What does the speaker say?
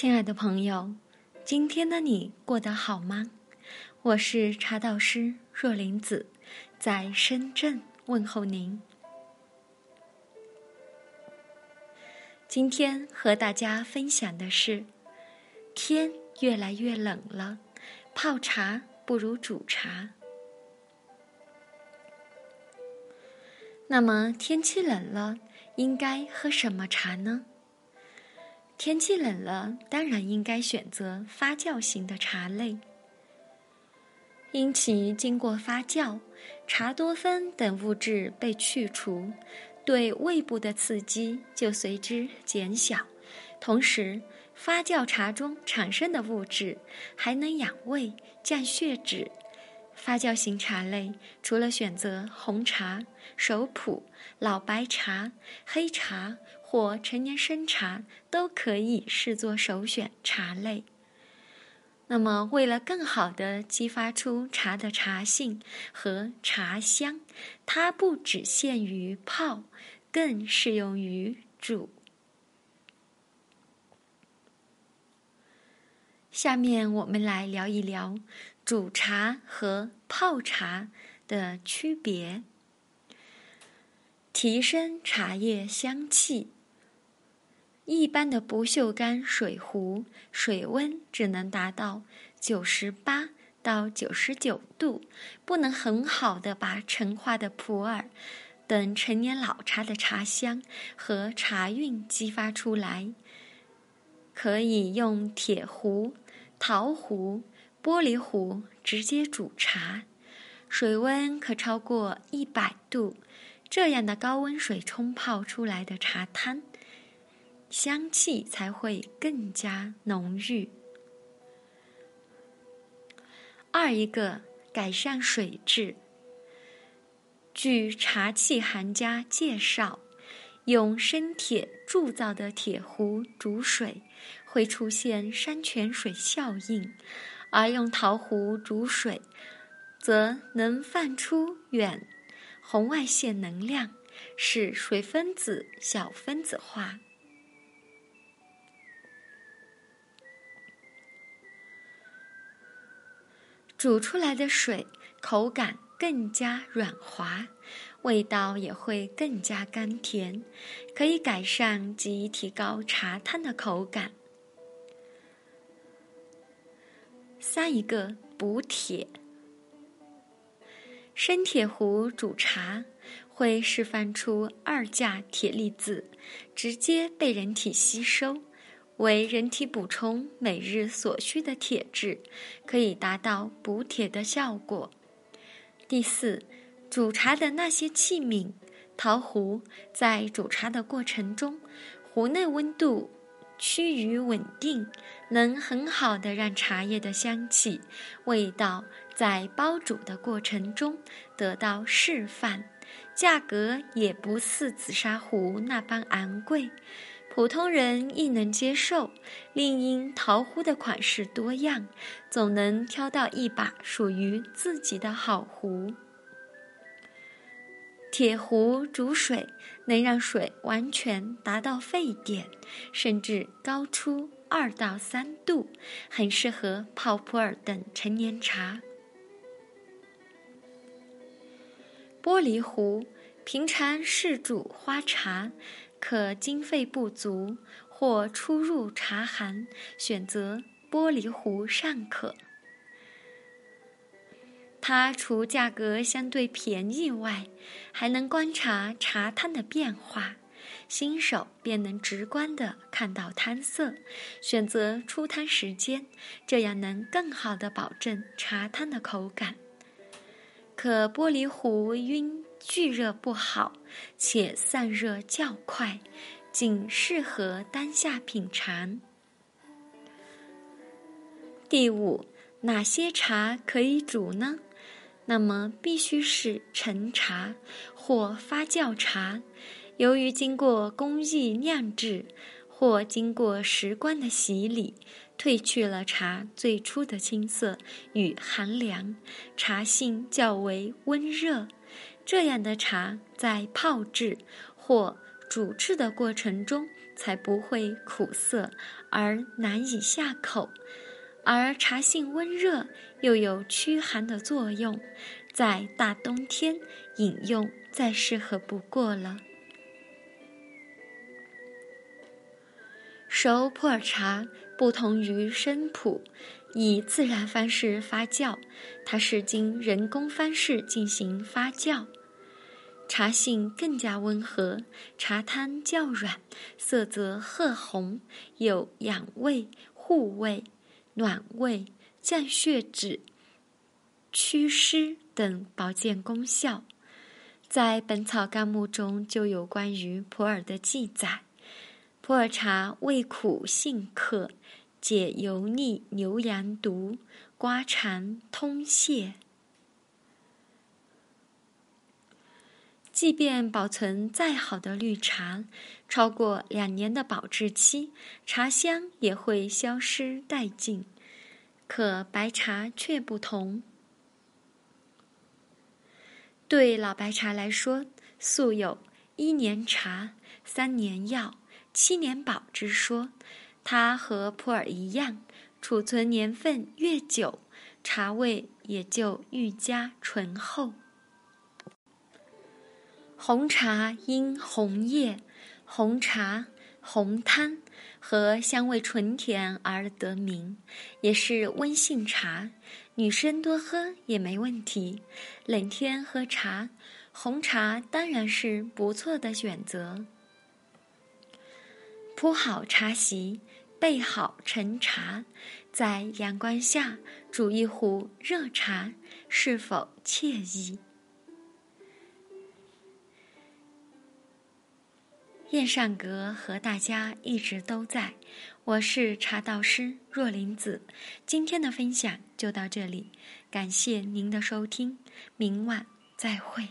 亲爱的朋友，今天的你过得好吗？我是茶道师若林子，在深圳问候您。今天和大家分享的是：天越来越冷了，泡茶不如煮茶。那么天气冷了，应该喝什么茶呢？天气冷了，当然应该选择发酵型的茶类，因其经过发酵，茶多酚等物质被去除，对胃部的刺激就随之减小。同时，发酵茶中产生的物质还能养胃、降血脂。发酵型茶类除了选择红茶、熟普、老白茶、黑茶或陈年生茶，都可以视作首选茶类。那么，为了更好的激发出茶的茶性和茶香，它不只限于泡，更适用于煮。下面我们来聊一聊。煮茶和泡茶的区别，提升茶叶香气。一般的不锈钢水壶，水温只能达到九十八到九十九度，不能很好的把陈化的普洱等陈年老茶的茶香和茶韵激发出来。可以用铁壶、陶壶。玻璃壶直接煮茶，水温可超过一百度，这样的高温水冲泡出来的茶汤，香气才会更加浓郁。二一个改善水质，据茶器行家介绍，用生铁铸造的铁壶煮水，会出现山泉水效应。而用陶壶煮水，则能放出远红外线能量，使水分子小分子化，煮出来的水口感更加软滑，味道也会更加甘甜，可以改善及提高茶汤的口感。三一个补铁，生铁壶煮茶会释放出二价铁离子，直接被人体吸收，为人体补充每日所需的铁质，可以达到补铁的效果。第四，煮茶的那些器皿，陶壶在煮茶的过程中，壶内温度。趋于稳定，能很好的让茶叶的香气、味道在煲煮的过程中得到释放，价格也不似紫砂壶那般昂贵，普通人亦能接受。另因陶壶的款式多样，总能挑到一把属于自己的好壶。铁壶煮水能让水完全达到沸点，甚至高出二到三度，很适合泡普洱等陈年茶。玻璃壶平常是煮花茶，可经费不足或初入茶行，选择玻璃壶尚可。它除价格相对便宜外，还能观察茶汤的变化，新手便能直观的看到汤色，选择出汤时间，这样能更好的保证茶汤的口感。可玻璃壶因聚热不好，且散热较快，仅适合当下品尝。第五，哪些茶可以煮呢？那么必须是陈茶或发酵茶，由于经过工艺酿制或经过时光的洗礼，褪去了茶最初的青涩与寒凉，茶性较为温热。这样的茶在泡制或煮制的过程中，才不会苦涩而难以下口，而茶性温热又有驱寒的作用，在大冬天饮用再适合不过了。熟普洱茶不同于生普，以自然方式发酵，它是经人工方式进行发酵。茶性更加温和，茶汤较软，色泽褐红，有养胃、护胃、暖胃、降血脂、祛湿等保健功效。在《本草纲目》中就有关于普洱的记载：普洱茶味苦性克，解油腻、牛羊毒，刮肠通泄。即便保存再好的绿茶，超过两年的保质期，茶香也会消失殆尽。可白茶却不同。对老白茶来说，素有“一年茶，三年药，七年保”之说。它和普洱一样，储存年份越久，茶味也就愈加醇厚。红茶因红叶、红茶、红汤和香味纯甜而得名，也是温性茶，女生多喝也没问题。冷天喝茶，红茶当然是不错的选择。铺好茶席，备好陈茶，在阳光下煮一壶热茶，是否惬意？燕上阁和大家一直都在，我是茶道师若林子，今天的分享就到这里，感谢您的收听，明晚再会。